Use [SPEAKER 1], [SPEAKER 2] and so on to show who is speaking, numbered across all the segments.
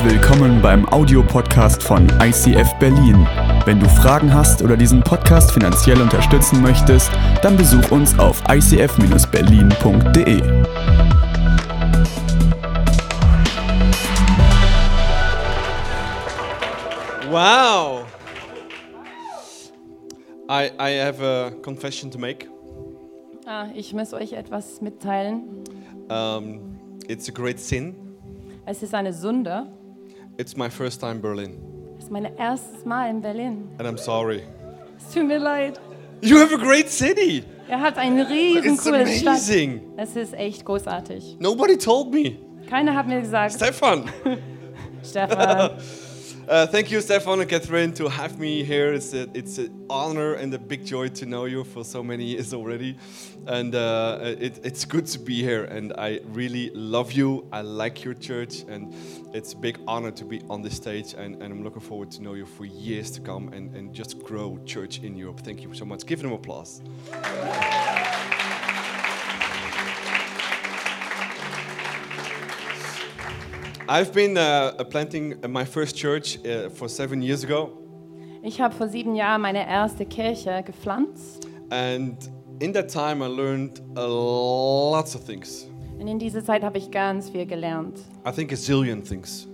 [SPEAKER 1] Herzlich willkommen beim Audiopodcast von ICF Berlin. Wenn du Fragen hast oder diesen Podcast finanziell unterstützen möchtest, dann besuch uns auf icf-berlin.de.
[SPEAKER 2] Wow. I, I have a confession to make.
[SPEAKER 3] Ah, ich muss euch etwas mitteilen.
[SPEAKER 2] Um, it's a great sin.
[SPEAKER 3] Es ist eine Sünde.
[SPEAKER 2] It's my first time Berlin,
[SPEAKER 3] Es ist mein erstes Mal in Berlin.
[SPEAKER 2] and I'm sorry.
[SPEAKER 3] Es tut mir leid.
[SPEAKER 2] You have a great city.
[SPEAKER 3] Er hat eine riesen
[SPEAKER 2] It's
[SPEAKER 3] coole Stadt. Es ist echt großartig.
[SPEAKER 2] Nobody told me.
[SPEAKER 3] Keiner hat mir gesagt,
[SPEAKER 2] Stefan.
[SPEAKER 3] Stefan,
[SPEAKER 2] Uh, thank you, Stefan and Catherine, to have me here. It's a, it's an honor and a big joy to know you for so many years already. And uh, it, it's good to be here. And I really love you. I like your church. And it's a big honor to be on this stage. And, and I'm looking forward to know you for years to come and, and just grow church in Europe. Thank you so much. Give them applause. I've been uh, planting my first church uh, for seven years ago.
[SPEAKER 3] ich habe vor sieben Jahren meine erste Kirche gepflanzt.
[SPEAKER 2] And in that time, I learned a lots of things.
[SPEAKER 3] Und in dieser Zeit habe ich ganz viel gelernt.
[SPEAKER 2] I think a zillion things.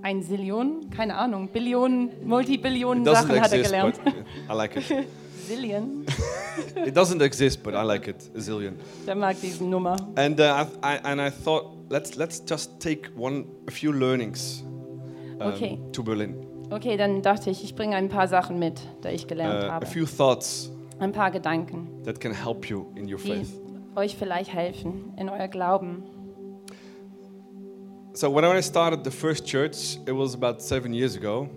[SPEAKER 3] Ein Zillion, keine Ahnung, Billionen, Multibillionen Sachen hat er
[SPEAKER 2] exist,
[SPEAKER 3] gelernt.
[SPEAKER 2] but I like it.
[SPEAKER 3] Zillion,
[SPEAKER 2] It doesn't exist, but I like it. A zillion.
[SPEAKER 3] der mag diese Nummer.
[SPEAKER 2] And uh, I, I, and I thought, let's let's just take one a few learnings um,
[SPEAKER 3] Okay.
[SPEAKER 2] to Berlin.
[SPEAKER 3] Okay, dann dachte ich, ich bringe ein paar Sachen mit, die ich gelernt
[SPEAKER 2] Uh, a
[SPEAKER 3] habe.
[SPEAKER 2] few thoughts
[SPEAKER 3] Ein paar Gedanken,
[SPEAKER 2] that can help you in your
[SPEAKER 3] die
[SPEAKER 2] faith.
[SPEAKER 3] euch vielleicht helfen in euer Glauben.
[SPEAKER 2] So when I started the first church, it was about seven years ago.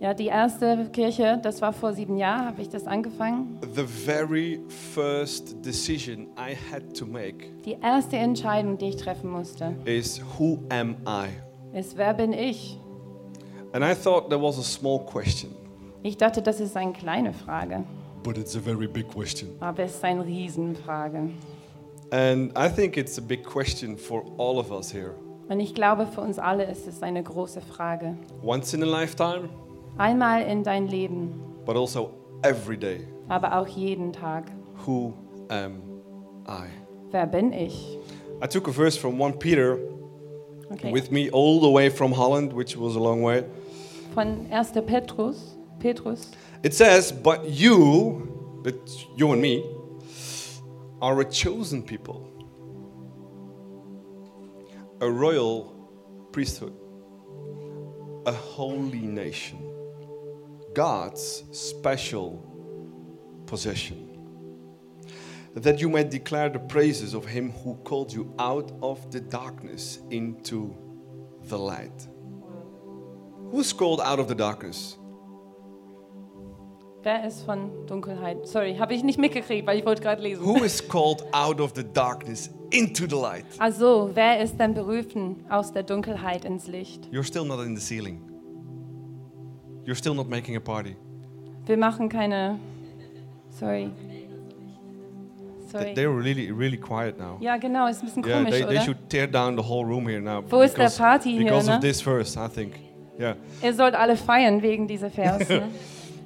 [SPEAKER 3] Ja, die erste Kirche, das war vor sieben Jahren, habe ich das angefangen.
[SPEAKER 2] The very first decision I had to make
[SPEAKER 3] Die erste Entscheidung, die ich treffen musste,
[SPEAKER 2] is who am I?
[SPEAKER 3] ist, wer bin ich?
[SPEAKER 2] And I thought there was a small question,
[SPEAKER 3] Ich dachte, das ist eine kleine Frage,
[SPEAKER 2] but it's a very big question.
[SPEAKER 3] aber es ist eine Riesenfrage.
[SPEAKER 2] And I think it's a big question for all of us here.
[SPEAKER 3] Und ich glaube, für uns alle ist es eine große Frage.
[SPEAKER 2] Once in a lifetime,
[SPEAKER 3] Einmal in dein Leben,
[SPEAKER 2] but also every day.
[SPEAKER 3] aber auch jeden Tag.
[SPEAKER 2] Who am I?
[SPEAKER 3] Wer bin ich?
[SPEAKER 2] I took a verse from 1 Peter
[SPEAKER 3] Okay.
[SPEAKER 2] with me all the way from Holland, which was a long way.
[SPEAKER 3] Von 1. Petrus, Petrus.
[SPEAKER 2] It says, But you, but you and me, are a chosen people, a royal priesthood, a holy nation, God's special possession, that you may declare the praises of him who called you out of the darkness into the light. Who's called out of the darkness?
[SPEAKER 3] Wer ist von Dunkelheit? Sorry, habe ich nicht mitgekriegt, weil ich wollte gerade lesen.
[SPEAKER 2] Who is called out of the darkness into the light?
[SPEAKER 3] Also, wer ist denn berufen aus der Dunkelheit ins Licht?
[SPEAKER 2] You're still not in the ceiling. You're still not making a party.
[SPEAKER 3] Wir machen keine. Sorry. Sorry.
[SPEAKER 2] They're really, really quiet now.
[SPEAKER 3] Ja, genau, ist ein bisschen
[SPEAKER 2] Yeah,
[SPEAKER 3] komisch,
[SPEAKER 2] they, they
[SPEAKER 3] oder?
[SPEAKER 2] should tear down the whole room here now.
[SPEAKER 3] Wo ist der
[SPEAKER 2] because-
[SPEAKER 3] Party hier,
[SPEAKER 2] Because
[SPEAKER 3] ne?
[SPEAKER 2] of this verse, I think. Yeah.
[SPEAKER 3] Ihr sollt alle feiern wegen dieser Verse.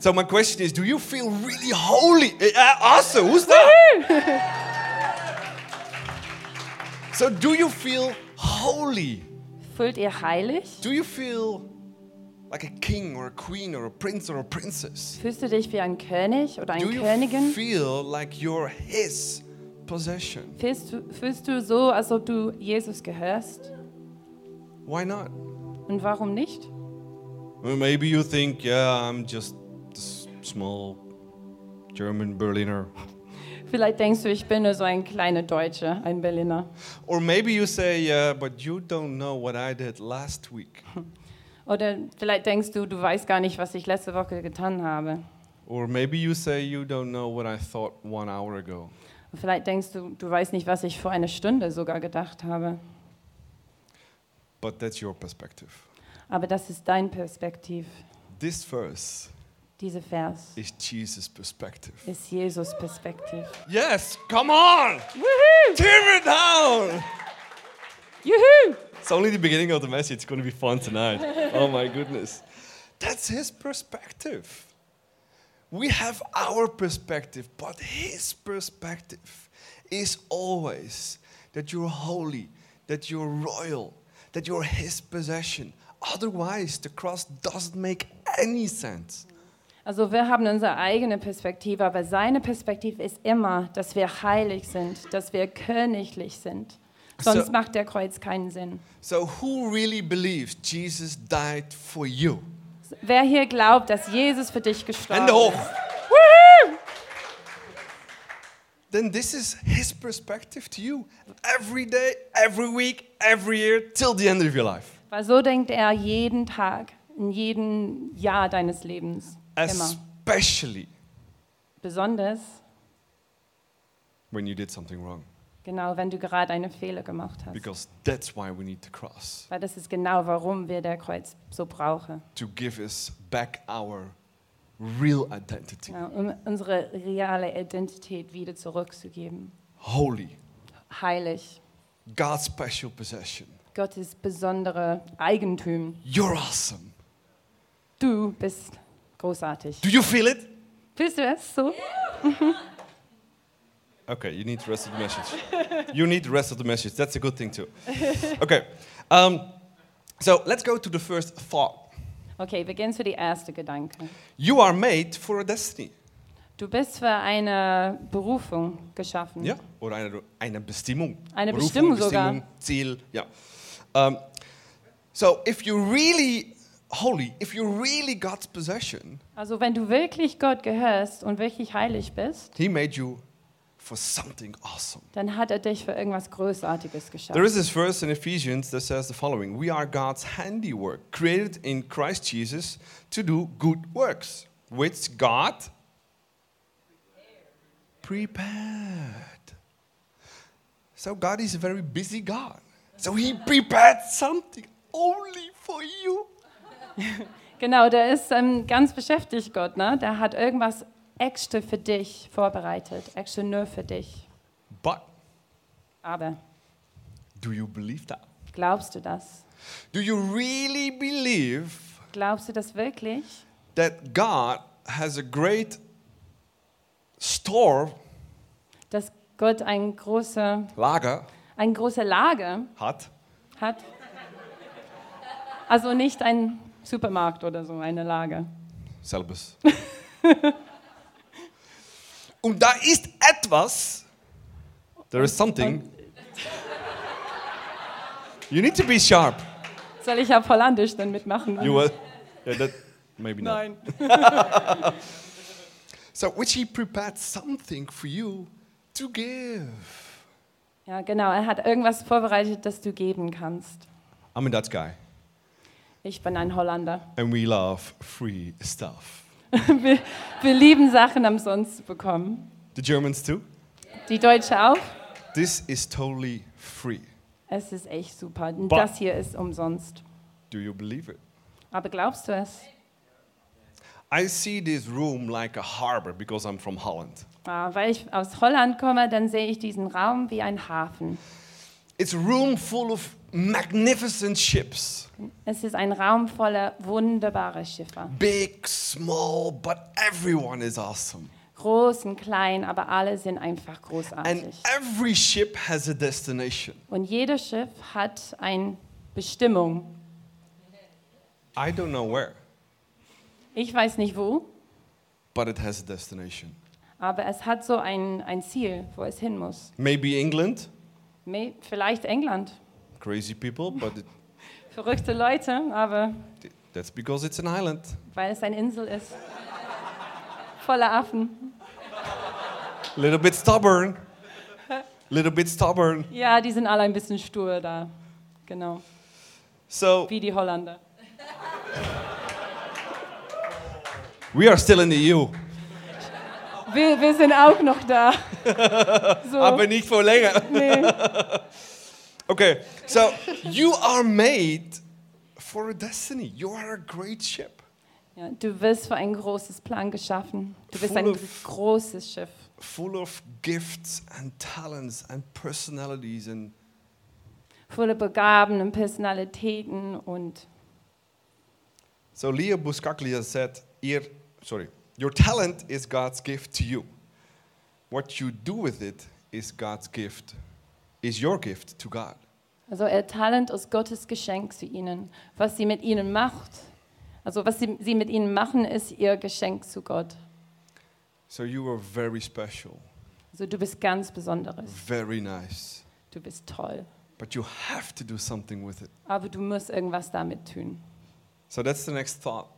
[SPEAKER 2] So my question is, do you feel really holy? Uh, awesome. Who's that? so do you feel holy?
[SPEAKER 3] Fühlt ihr heilig?
[SPEAKER 2] Do you feel like a king or a queen or a prince or a princess?
[SPEAKER 3] Fühlst du dich wie ein König oder
[SPEAKER 2] Do
[SPEAKER 3] eine
[SPEAKER 2] you
[SPEAKER 3] Königin?
[SPEAKER 2] feel like you're his possession?
[SPEAKER 3] Fühlst du, fühlst du so, als ob du Jesus gehörst?
[SPEAKER 2] Why not?
[SPEAKER 3] Und warum nicht?
[SPEAKER 2] Well, maybe you think, yeah, I'm just this small German Berliner.
[SPEAKER 3] Vielleicht denkst du, ich bin nur so ein kleiner Deutscher, ein Berliner.
[SPEAKER 2] Or maybe you say, yeah, but you don't know what I did last week.
[SPEAKER 3] Oder vielleicht denkst du, du weißt gar nicht, was ich letzte Woche getan habe.
[SPEAKER 2] Or maybe you say, you don't know what I thought one hour ago.
[SPEAKER 3] Und vielleicht denkst du, du weißt nicht, was ich vor einer Stunde sogar gedacht habe.
[SPEAKER 2] But that's your perspective.
[SPEAKER 3] Aber das ist dein Perspektiv.
[SPEAKER 2] This verse
[SPEAKER 3] Dieser Vers
[SPEAKER 2] is Jesus' perspective.
[SPEAKER 3] ist Jesus Perspektiv.
[SPEAKER 2] Yes, come on!
[SPEAKER 3] Woohoo!
[SPEAKER 2] Tear it down!
[SPEAKER 3] Juhu!
[SPEAKER 2] It's only the beginning of the message. It's going to be fun tonight. Oh my goodness. That's his perspective. We have our perspective, but his perspective is always that you're holy, that you're royal, that you're his possession. Otherwise, the cross doesn't make any sense.
[SPEAKER 3] Also wir haben unsere eigene Perspektive, aber seine Perspektive ist immer, dass wir heilig sind, dass wir königlich sind. Sonst
[SPEAKER 2] So-
[SPEAKER 3] macht der Kreuz keinen Sinn.
[SPEAKER 2] So, who really believes Jesus died for you?
[SPEAKER 3] Wer hier glaubt, dass Jesus für dich gestorben
[SPEAKER 2] Hände hoch.
[SPEAKER 3] ist,
[SPEAKER 2] Then this is his perspective to you every day, every week, every year, till the end of your life.
[SPEAKER 3] weil so denkt er jeden Tag, in jedem Jahr deines Lebens. Immer.
[SPEAKER 2] Especially
[SPEAKER 3] Besonders,
[SPEAKER 2] when you did something wrong.
[SPEAKER 3] Genau, wenn du gerade einen Fehler gemacht hast.
[SPEAKER 2] Because that's why we need the cross
[SPEAKER 3] Weil das ist genau, warum wir der Kreuz so brauchen.
[SPEAKER 2] to give us back our real identity.
[SPEAKER 3] Ja, um unsere reale Identität wieder zurückzugeben.
[SPEAKER 2] Holy,
[SPEAKER 3] Heilig.
[SPEAKER 2] God's special possession.
[SPEAKER 3] Gottes besondere Eigentum.
[SPEAKER 2] You're awesome.
[SPEAKER 3] Du bist großartig.
[SPEAKER 2] Do you feel it?
[SPEAKER 3] Fühlst du es so?
[SPEAKER 2] Okay, you need the rest of the message. you need the rest of the message. That's a good thing too. Okay, um, so let's go to the first thought.
[SPEAKER 3] Okay, wir gehen zu die erste Gedanke.
[SPEAKER 2] You are made for a destiny.
[SPEAKER 3] Du bist für eine Berufung geschaffen.
[SPEAKER 2] Ja? Oder eine, eine Bestimmung.
[SPEAKER 3] Eine
[SPEAKER 2] Berufung,
[SPEAKER 3] Bestimmung sogar.
[SPEAKER 2] Bestimmung, Ziel, ja. Um, so if you're really holy, if you're really God's possession,
[SPEAKER 3] Also wenn du wirklich Gott gehörst und wirklich heilig bist,
[SPEAKER 2] He made you for something awesome.
[SPEAKER 3] dann hat er dich für irgendwas Großartiges geschaffen.
[SPEAKER 2] is this verse in Ephesians that says the following We are God's handiwork, created in Christ Jesus to do good works, which God prepared. So God is a very busy God. So He prepared something only for you.
[SPEAKER 3] Genau, der ist ähm, ganz beschäftigt, Gott. Ne? Der hat irgendwas extra für dich vorbereitet, extra nur für dich.
[SPEAKER 2] But
[SPEAKER 3] Aber
[SPEAKER 2] do you believe that?
[SPEAKER 3] glaubst du das?
[SPEAKER 2] Do you really believe
[SPEAKER 3] Glaubst du das wirklich?
[SPEAKER 2] that God has a great store,
[SPEAKER 3] Dass Gott ein großer,
[SPEAKER 2] Lager,
[SPEAKER 3] ein großer Lager
[SPEAKER 2] hat?
[SPEAKER 3] hat? Also nicht ein Supermarkt oder so, eine Lager.
[SPEAKER 2] Selbes. Und da ist etwas, there is something. You need to be sharp.
[SPEAKER 3] Soll ich auf Holländisch dann mitmachen?
[SPEAKER 2] You will. Yeah, that maybe not.
[SPEAKER 3] Nein.
[SPEAKER 2] So, which he prepared something for you to give.
[SPEAKER 3] Ja, genau. Er hat irgendwas vorbereitet, das du geben kannst.
[SPEAKER 2] I'm a Dutch guy,
[SPEAKER 3] Ich bin ein Holländer.
[SPEAKER 2] and we love free stuff.
[SPEAKER 3] Wir, wir lieben Sachen umsonst zu bekommen.
[SPEAKER 2] The Germans too.
[SPEAKER 3] Die Deutsche auch.
[SPEAKER 2] This is totally free.
[SPEAKER 3] Es ist echt super. Und
[SPEAKER 2] Ba-
[SPEAKER 3] das hier ist umsonst.
[SPEAKER 2] Do you believe it?
[SPEAKER 3] Aber glaubst du es?
[SPEAKER 2] I see this room like a harbor because I'm from Holland.
[SPEAKER 3] Ah, weil ich aus Holland komme, dann sehe ich diesen Raum wie ein Hafen.
[SPEAKER 2] It's a room full of magnificent ships.
[SPEAKER 3] Es ist ein Raum voller wunderbarer Schiffe.
[SPEAKER 2] Big, small, but everyone is awesome.
[SPEAKER 3] Groß und klein, aber alle sind einfach
[SPEAKER 2] And
[SPEAKER 3] großartig.
[SPEAKER 2] every ship has a destination.
[SPEAKER 3] Und jedes Schiff hat eine Bestimmung.
[SPEAKER 2] I don't know where,
[SPEAKER 3] Ich weiß nicht wo,
[SPEAKER 2] but it has a destination.
[SPEAKER 3] aber es hat so ein, ein Ziel, wo es hin muss.
[SPEAKER 2] Maybe England,
[SPEAKER 3] Me- Vielleicht England.
[SPEAKER 2] Crazy people, but it,
[SPEAKER 3] Verrückte Leute, aber
[SPEAKER 2] that's because it's an island.
[SPEAKER 3] weil es eine Insel ist. Voller Affen.
[SPEAKER 2] Little bit stubborn. Little bit stubborn.
[SPEAKER 3] Ja, die sind alle ein bisschen stur da. Genau.
[SPEAKER 2] So
[SPEAKER 3] Wie die Holländer.
[SPEAKER 2] we are still in the EU,
[SPEAKER 3] Wir, wir sind auch noch da. So.
[SPEAKER 2] aber nicht vor länger.
[SPEAKER 3] nee.
[SPEAKER 2] Okay, so you are made for a destiny. You are a great ship,
[SPEAKER 3] ja, du wirst für ein großes Plan geschaffen. Du bist
[SPEAKER 2] Full
[SPEAKER 3] ein
[SPEAKER 2] of-
[SPEAKER 3] großes Schiff.
[SPEAKER 2] full of gifts and talents and personalities and
[SPEAKER 3] voller Begaben und Personalitäten und
[SPEAKER 2] So Leo Buscaglia said, "Your- sorry, your talent is God's gift to you. What you do with it is God's gift, is your gift to God.
[SPEAKER 3] also ihr Talent ist Gottes Geschenk zu ihnen. Was sie mit ihnen macht, also was sie, sie mit ihnen machen, ist ihr Geschenk zu Gott.
[SPEAKER 2] So you are very special,
[SPEAKER 3] Also du bist ganz Besonderes.
[SPEAKER 2] very nice,
[SPEAKER 3] Du bist toll.
[SPEAKER 2] but you have to do something with it.
[SPEAKER 3] Aber du musst irgendwas damit tun.
[SPEAKER 2] So that's the next thought.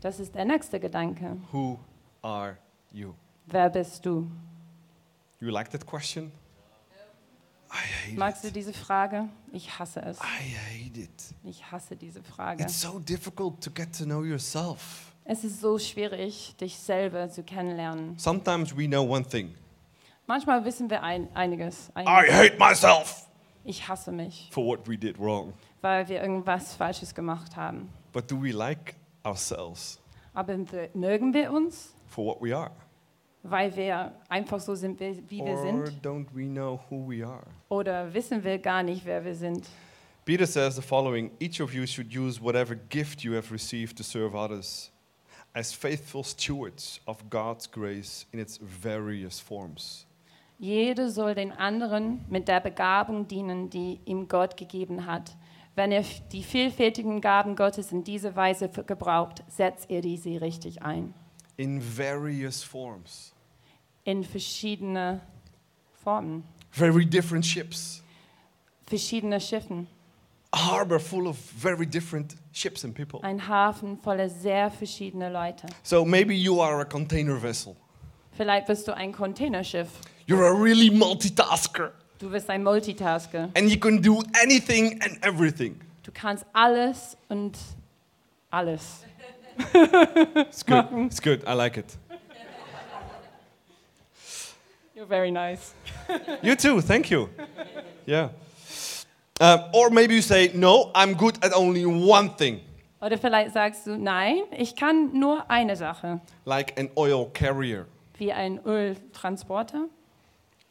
[SPEAKER 3] Das ist der nächste Gedanke.
[SPEAKER 2] Who are you?
[SPEAKER 3] Wer bist du?
[SPEAKER 2] You like that question? I hate
[SPEAKER 3] Magst du diese Frage? Ich hasse es. Ich hasse diese Frage.
[SPEAKER 2] It's so difficult to get to know yourself.
[SPEAKER 3] Es ist so schwierig, dich selber zu kennenlernen.
[SPEAKER 2] Sometimes we know one thing.
[SPEAKER 3] Manchmal wissen wir ein, einiges.
[SPEAKER 2] I
[SPEAKER 3] einiges.
[SPEAKER 2] hate myself
[SPEAKER 3] Ich hasse mich,
[SPEAKER 2] for what we did wrong.
[SPEAKER 3] weil wir irgendwas Falsches gemacht haben.
[SPEAKER 2] But do we like ourselves
[SPEAKER 3] Aber mögen wir uns,
[SPEAKER 2] for what we are?
[SPEAKER 3] Weil wir einfach so sind, wie wir sind?
[SPEAKER 2] don't we know who we are?
[SPEAKER 3] Oder wissen wir gar nicht, wer wir sind?
[SPEAKER 2] Peter says the following Each of you should use whatever gift you have received to serve others as faithful stewards of God's grace in its various forms.
[SPEAKER 3] Jede soll den anderen mit der Begabung dienen, die ihm Gott gegeben hat. Wenn ihr die vielfältigen Gaben Gottes in diese Weise gebraucht, setzt ihr diese richtig ein.
[SPEAKER 2] In various forms.
[SPEAKER 3] In verschiedene Formen,
[SPEAKER 2] Very different ships.
[SPEAKER 3] verschiedene Schiffen.
[SPEAKER 2] A harbor full of very different ships and people.
[SPEAKER 3] Ein Hafen voller sehr verschiedener Leute.
[SPEAKER 2] So maybe you are a container vessel.
[SPEAKER 3] Vielleicht bist du ein Containerschiff.
[SPEAKER 2] You're a really multitasker.
[SPEAKER 3] Du bist ein Multitasker.
[SPEAKER 2] And you can do anything and everything.
[SPEAKER 3] Du kannst alles und alles.
[SPEAKER 2] It's good. It's good. I like it.
[SPEAKER 3] You're very nice.
[SPEAKER 2] You too. Thank you. Yeah. Um, or maybe you say, no, I'm good at only one thing,
[SPEAKER 3] Oder vielleicht sagst du, nein, ich kann nur eine Sache,
[SPEAKER 2] like an oil carrier.
[SPEAKER 3] wie ein Öltransporter.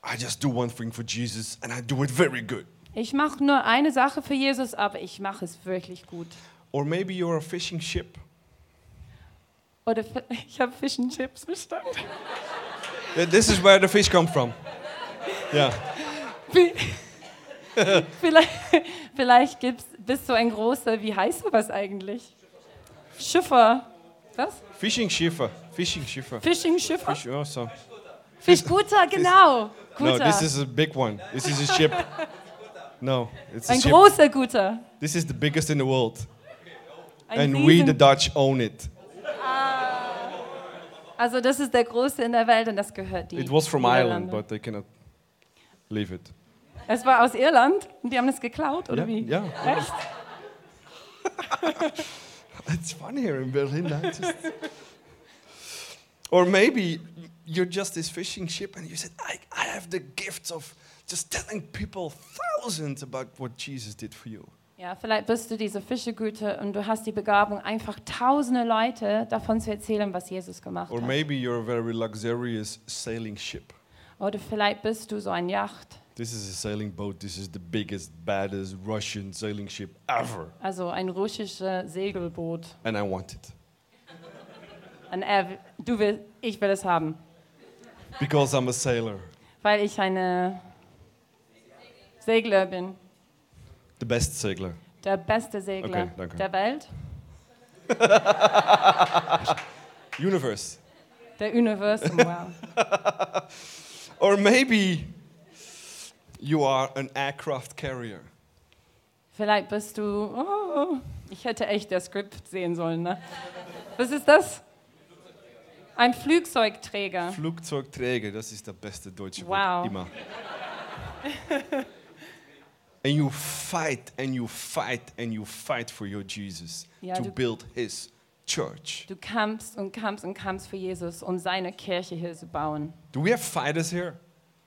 [SPEAKER 2] I just do one thing for Jesus and I do it very good.
[SPEAKER 3] Ich mache nur eine Sache für Jesus, aber ich mache es wirklich gut.
[SPEAKER 2] Or maybe you're a fishing ship.
[SPEAKER 3] Oder ich habe Fish and Chips verstanden.
[SPEAKER 2] Th- This is where the fish come from. Yeah.
[SPEAKER 3] Wie- vielleicht vielleicht gibt's, bist du ein großer, wie heißt sowas eigentlich? Schiffer. Was?
[SPEAKER 2] Fishing schiffer. Fishing schiffer.
[SPEAKER 3] Fishing Schiffer?
[SPEAKER 2] Fish, oh, so.
[SPEAKER 3] Fischguter, genau.
[SPEAKER 2] No,
[SPEAKER 3] Guter.
[SPEAKER 2] this is a big one. This is a ship. No, it's a
[SPEAKER 3] ein
[SPEAKER 2] ship.
[SPEAKER 3] großer Guter.
[SPEAKER 2] This is the biggest in the world.
[SPEAKER 3] Ein
[SPEAKER 2] And we, the Dutch, own it.
[SPEAKER 3] Also das ist der Größte in der Welt und das gehört die
[SPEAKER 2] It was from Ireland, but they cannot leave it.
[SPEAKER 3] Es war aus Irland und die haben es geklaut, oder
[SPEAKER 2] Ja,
[SPEAKER 3] wie?
[SPEAKER 2] ja.
[SPEAKER 3] Echt?
[SPEAKER 2] It's fun here in Berlin. I just... or maybe you're just this fishing ship and you said, I, I have the gifts of just telling people thousands about what Jesus did for you.
[SPEAKER 3] Ja, vielleicht bist du diese Fischegüte und du hast die Begabung, einfach tausende Leute davon zu erzählen, was Jesus gemacht
[SPEAKER 2] Or
[SPEAKER 3] hat.
[SPEAKER 2] maybe you're a very luxurious sailing ship.
[SPEAKER 3] Oder vielleicht bist du so ein Yacht,
[SPEAKER 2] This is a sailing boat. This is the biggest, baddest Russian sailing ship ever.
[SPEAKER 3] also ein russisches Segelboot.
[SPEAKER 2] And I want it.
[SPEAKER 3] Und er, du will, ich will es haben,
[SPEAKER 2] Because I'm a sailor.
[SPEAKER 3] weil ich eine Segler bin,
[SPEAKER 2] The best sailor.
[SPEAKER 3] der beste Segler
[SPEAKER 2] Okay, danke.
[SPEAKER 3] der Welt,
[SPEAKER 2] Universe.
[SPEAKER 3] der Universum. Wow.
[SPEAKER 2] Or maybe you are an aircraft carrier.
[SPEAKER 3] Vielleicht bist du, oh, ich hätte echt das Skript sehen sollen. Ne? Was ist das? Ein Flugzeugträger.
[SPEAKER 2] Flugzeugträger, das ist der beste deutsche
[SPEAKER 3] Wow.
[SPEAKER 2] Wort immer. and you fight and you fight and you fight for your Jesus
[SPEAKER 3] Ja,
[SPEAKER 2] to build his church.
[SPEAKER 3] Du kämpfst und kämpfst und kämpfst für Jesus, um seine Kirche hier zu bauen.
[SPEAKER 2] Do we have fighters here?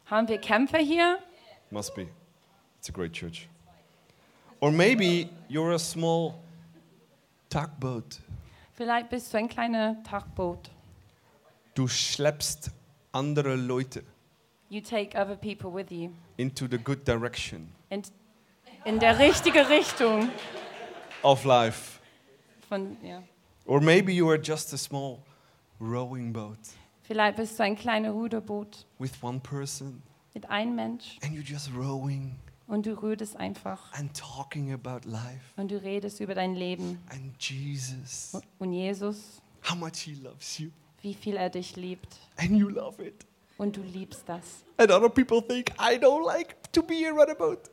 [SPEAKER 3] Haben wir Kämpfer hier?
[SPEAKER 2] Must be. It's a great church. Or maybe you're a small tugboat.
[SPEAKER 3] Vielleicht bist du ein kleines Tagboot.
[SPEAKER 2] Du schleppst andere Leute
[SPEAKER 3] You take other people with you.
[SPEAKER 2] into the good direction.
[SPEAKER 3] And in der richtigen Richtung.
[SPEAKER 2] of life.
[SPEAKER 3] Von, ja.
[SPEAKER 2] Or maybe you are just a small rowing boat.
[SPEAKER 3] Vielleicht bist du ein kleines Ruderboot.
[SPEAKER 2] With one person.
[SPEAKER 3] Mit einem Mensch.
[SPEAKER 2] And you're just rowing.
[SPEAKER 3] Und du rührst einfach.
[SPEAKER 2] And talking about life.
[SPEAKER 3] Und du redest über dein Leben.
[SPEAKER 2] And Jesus,
[SPEAKER 3] und Jesus,
[SPEAKER 2] how much He loves you,
[SPEAKER 3] wie viel er dich liebt.
[SPEAKER 2] And you love it.
[SPEAKER 3] und du liebst das.
[SPEAKER 2] And other people think, I don't like to be a rudder boat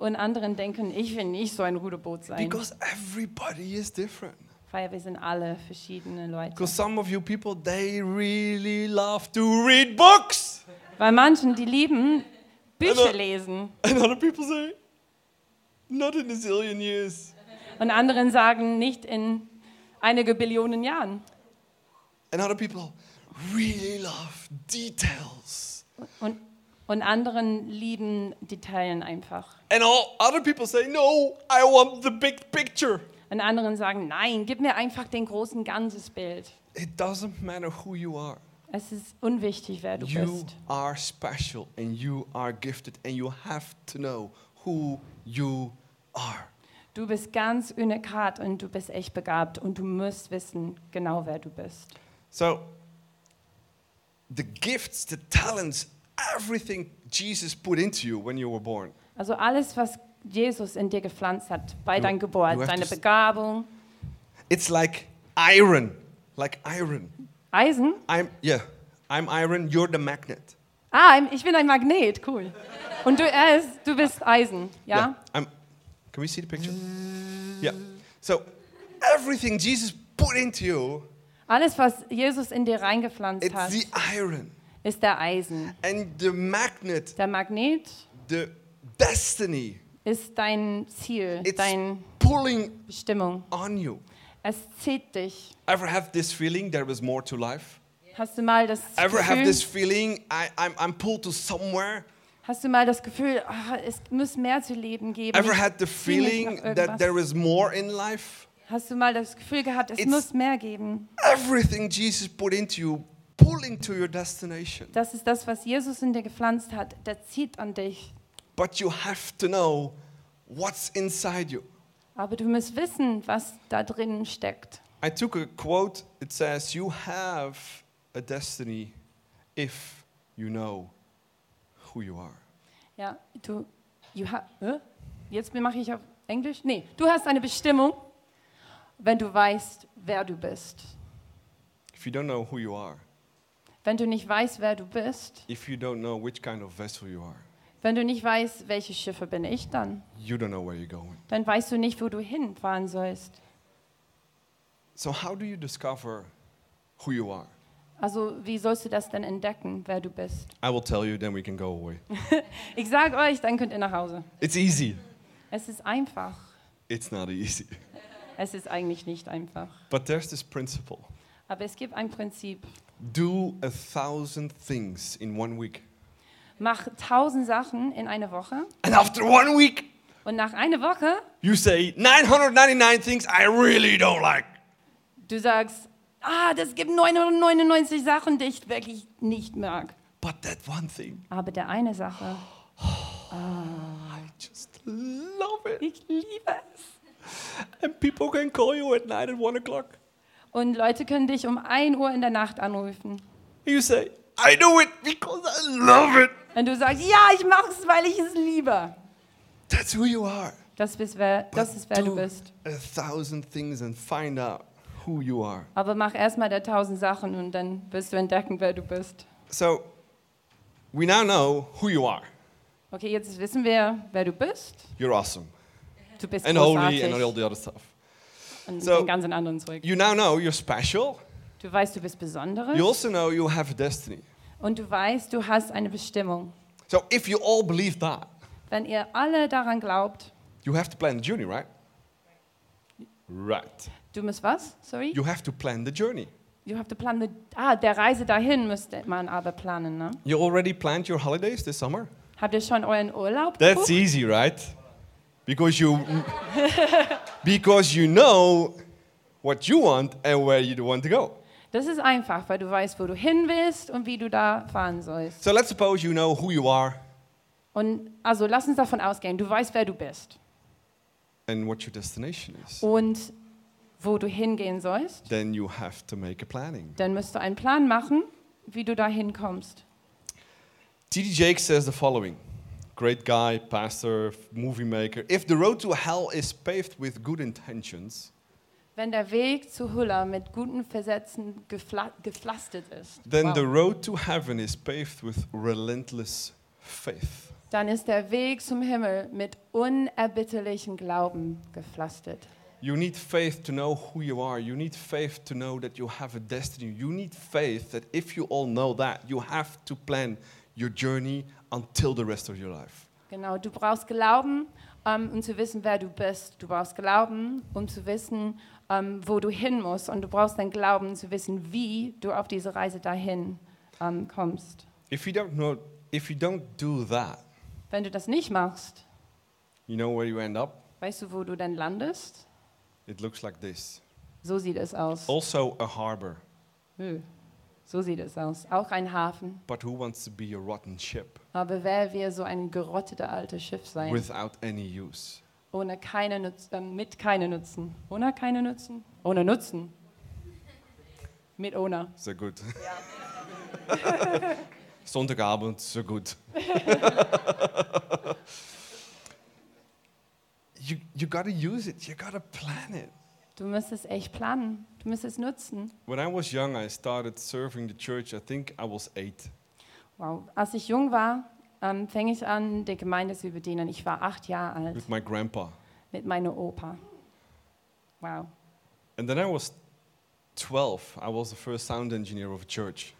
[SPEAKER 3] Und anderen denken, ich will nicht so ein Ruderboot sein,
[SPEAKER 2] because everybody is different.
[SPEAKER 3] weil wir sind alle verschiedene Leute.
[SPEAKER 2] Because some of you people, they really love to read books.
[SPEAKER 3] Weil manchen, die lieben Bücher
[SPEAKER 2] Also-
[SPEAKER 3] lesen
[SPEAKER 2] And other people say, not in a zillion years.
[SPEAKER 3] und anderen sagen nicht in einige Billionen Jahren.
[SPEAKER 2] And other people really love details.
[SPEAKER 3] Und, und anderen lieben Details einfach.
[SPEAKER 2] And all other people say, no, I want the big picture.
[SPEAKER 3] Und anderen sagen, nein, gib mir einfach den großen ganzes Bild.
[SPEAKER 2] It doesn't matter who you are.
[SPEAKER 3] Es ist unwichtig, wer du
[SPEAKER 2] You
[SPEAKER 3] bist.
[SPEAKER 2] are special and you are gifted and you have to know who you are.
[SPEAKER 3] Du bist ganz unikat und du bist echt begabt und du musst wissen genau, wer du bist.
[SPEAKER 2] So, the gifts, the talents, everything Jesus put into you when you were born,
[SPEAKER 3] Also alles, was Jesus in dir gepflanzt hat bei
[SPEAKER 2] You-
[SPEAKER 3] deiner Geburt, deine Begabung,
[SPEAKER 2] it's like iron, like iron.
[SPEAKER 3] Eisen.
[SPEAKER 2] I'm yeah, I'm iron. You're the magnet.
[SPEAKER 3] Ah, ich bin ein Magnet, cool. Und du, ist, du bist Eisen, ja?
[SPEAKER 2] I'm. Can we see the picture? Yeah. So, everything Jesus put into you,
[SPEAKER 3] Alles, was Jesus in dir reingepflanzt
[SPEAKER 2] it's
[SPEAKER 3] hat,
[SPEAKER 2] the iron,
[SPEAKER 3] ist der Eisen.
[SPEAKER 2] and the magnet,
[SPEAKER 3] Der Magnet
[SPEAKER 2] the destiny.
[SPEAKER 3] ist dein Ziel,
[SPEAKER 2] It's
[SPEAKER 3] deine
[SPEAKER 2] pulling
[SPEAKER 3] Bestimmung.
[SPEAKER 2] on you.
[SPEAKER 3] Es zieht dich.
[SPEAKER 2] Ever have this feeling there is more to life?
[SPEAKER 3] Hast du mal das
[SPEAKER 2] Ever have
[SPEAKER 3] Gefühl,
[SPEAKER 2] this feeling I, I'm, I'm pulled to somewhere?
[SPEAKER 3] hast du mal das Gefühl, ah, es muss mehr zu leben geben?
[SPEAKER 2] Ever had the feeling that there is more in life?
[SPEAKER 3] Hast du mal das Gefühl gehabt, es
[SPEAKER 2] It's-
[SPEAKER 3] muss mehr geben?
[SPEAKER 2] Everything Jesus put into you, pulling to your destination.
[SPEAKER 3] Das ist das, was Jesus in dir gepflanzt hat. Der zieht an dich.
[SPEAKER 2] But you have to know what's inside you.
[SPEAKER 3] Aber du musst wissen, was da drinnen steckt.
[SPEAKER 2] I took a quote. It says, You have a destiny if you know who you are.
[SPEAKER 3] Ja, du, you ha, äh? jetzt mache ich auf Englisch. Nee, du hast eine Bestimmung, wenn du weißt, wer du bist.
[SPEAKER 2] If you don't know who you are,
[SPEAKER 3] Wenn du nicht weißt, wer du bist,
[SPEAKER 2] if you don't know which kind of vessel you are,
[SPEAKER 3] wenn du nicht weißt, welche Schiffe bin ich dann,
[SPEAKER 2] you don't know where you're going.
[SPEAKER 3] dann weißt du nicht, wo du hinfahren sollst.
[SPEAKER 2] So, how do you discover who you are?
[SPEAKER 3] Also wie sollst du das denn entdecken, wer du bist?
[SPEAKER 2] I will tell you, then we can go away.
[SPEAKER 3] Ich sage euch, dann könnt ihr nach Hause.
[SPEAKER 2] It's easy.
[SPEAKER 3] Es ist einfach.
[SPEAKER 2] It's not easy.
[SPEAKER 3] Es ist eigentlich nicht einfach.
[SPEAKER 2] But there's this principle
[SPEAKER 3] Aber es gibt ein Prinzip.
[SPEAKER 2] Do a thousand things in one week.
[SPEAKER 3] Mach tausend Sachen in einer Woche
[SPEAKER 2] And after one week,
[SPEAKER 3] und nach einer Woche
[SPEAKER 2] you say 999 things I really don't like.
[SPEAKER 3] du sagst, ah, das gibt 999 Sachen, die ich wirklich nicht mag.
[SPEAKER 2] But that one thing,
[SPEAKER 3] Aber der eine Sache,
[SPEAKER 2] I just love it.
[SPEAKER 3] ich liebe es.
[SPEAKER 2] And people can call you at night at one o'clock.
[SPEAKER 3] Und Leute können dich um 1 Uhr in der Nacht anrufen.
[SPEAKER 2] You say, I do it because I love it.
[SPEAKER 3] Und du sagst, ja, ich mache es, weil ich es liebe.
[SPEAKER 2] That's who you are.
[SPEAKER 3] Das, bist wer, das ist, wer du bist.
[SPEAKER 2] A thousand things and find out who you are.
[SPEAKER 3] Aber mach erstmal der tausend Sachen und dann wirst du entdecken, wer du bist.
[SPEAKER 2] So, we now know who you are.
[SPEAKER 3] Okay, jetzt wissen wir, wer du bist.
[SPEAKER 2] You're awesome.
[SPEAKER 3] Du bist
[SPEAKER 2] And holy
[SPEAKER 3] großartig
[SPEAKER 2] and all the other stuff.
[SPEAKER 3] Und
[SPEAKER 2] So-
[SPEAKER 3] den ganzen anderen Zeug.
[SPEAKER 2] You now know you're special.
[SPEAKER 3] Du weißt, du bist Besonderes
[SPEAKER 2] You also know you have a destiny.
[SPEAKER 3] und du weißt, du hast eine Bestimmung.
[SPEAKER 2] So, if you all believe that,
[SPEAKER 3] Wenn ihr alle daran glaubt,
[SPEAKER 2] you have to plan the journey, right? Right.
[SPEAKER 3] du musst was? Sorry?
[SPEAKER 2] You have to plan the journey.
[SPEAKER 3] You have to plan the, ah, der Reise dahin müsste man aber planen, ne?
[SPEAKER 2] You already planned your holidays this summer?
[SPEAKER 3] Habt ihr schon euren Urlaub
[SPEAKER 2] That's
[SPEAKER 3] gebucht?
[SPEAKER 2] easy, right? Because you because you know what you want and where you want to go.
[SPEAKER 3] Das ist einfach, weil du weißt, wo du hin willst und wie du da fahren sollst.
[SPEAKER 2] So let's suppose you know who you are
[SPEAKER 3] Und also lass uns davon ausgehen, du weißt, wer du bist.
[SPEAKER 2] and what your destination is,
[SPEAKER 3] und wo du hingehen sollst,
[SPEAKER 2] then you have to make a planning.
[SPEAKER 3] dann musst du einen Plan machen, wie du da hinkommst.
[SPEAKER 2] T.D. Jakes says the following Great guy, pastor, movie maker. If the road to hell is paved with good intentions,
[SPEAKER 3] Wenn der Weg zu Hulla mit guten Versätzen gefla gepflastert ist,
[SPEAKER 2] then
[SPEAKER 3] wow,
[SPEAKER 2] the road to heaven is paved with relentless faith.
[SPEAKER 3] dann ist der Weg zum Himmel mit unerbitterlichem Glauben gepflastert.
[SPEAKER 2] You need faith to know who you are. You need faith to know that you have a destiny. You need faith that if you all know that, you have to plan your journey until the rest of your life.
[SPEAKER 3] Genau, du brauchst Glauben, ähm, um zu wissen, wer du bist. Du brauchst Glauben, um zu wissen, ähm, wo du hin musst. Und du brauchst den Glauben, um zu wissen, wie du auf diese Reise dahin ähm, kommst.
[SPEAKER 2] If you don't know, if you don't do that,
[SPEAKER 3] Wenn du das nicht machst,
[SPEAKER 2] you know where you end up?
[SPEAKER 3] weißt du, wo du dann landest?
[SPEAKER 2] It looks like this.
[SPEAKER 3] So sieht es aus.
[SPEAKER 2] Also a harbor.
[SPEAKER 3] Nö. So sieht es aus. Auch ein Hafen.
[SPEAKER 2] But who wants to be a rotten ship
[SPEAKER 3] Aber wer will so ein gerotteter altes Schiff sein?
[SPEAKER 2] without any use?
[SPEAKER 3] Ohne keine Nutz, äh, mit keine Nutzen. Ohne keine Nutzen? Ohne Nutzen. Mit ohne.
[SPEAKER 2] So gut. Sonntagabend, so gut. you you gotta use it. You gotta plan it.
[SPEAKER 3] Du musst es echt planen. Du musst es nutzen.
[SPEAKER 2] When I was young, I started serving the church. I think I was eight.
[SPEAKER 3] Wow. Als ich jung war, ähm, fing ich an, die Gemeinde zu bedienen. Ich war acht Jahre alt
[SPEAKER 2] with my grandpa.
[SPEAKER 3] mit meiner Opa. Wow.
[SPEAKER 2] And then I was 12. I was the first sound engineer of a church.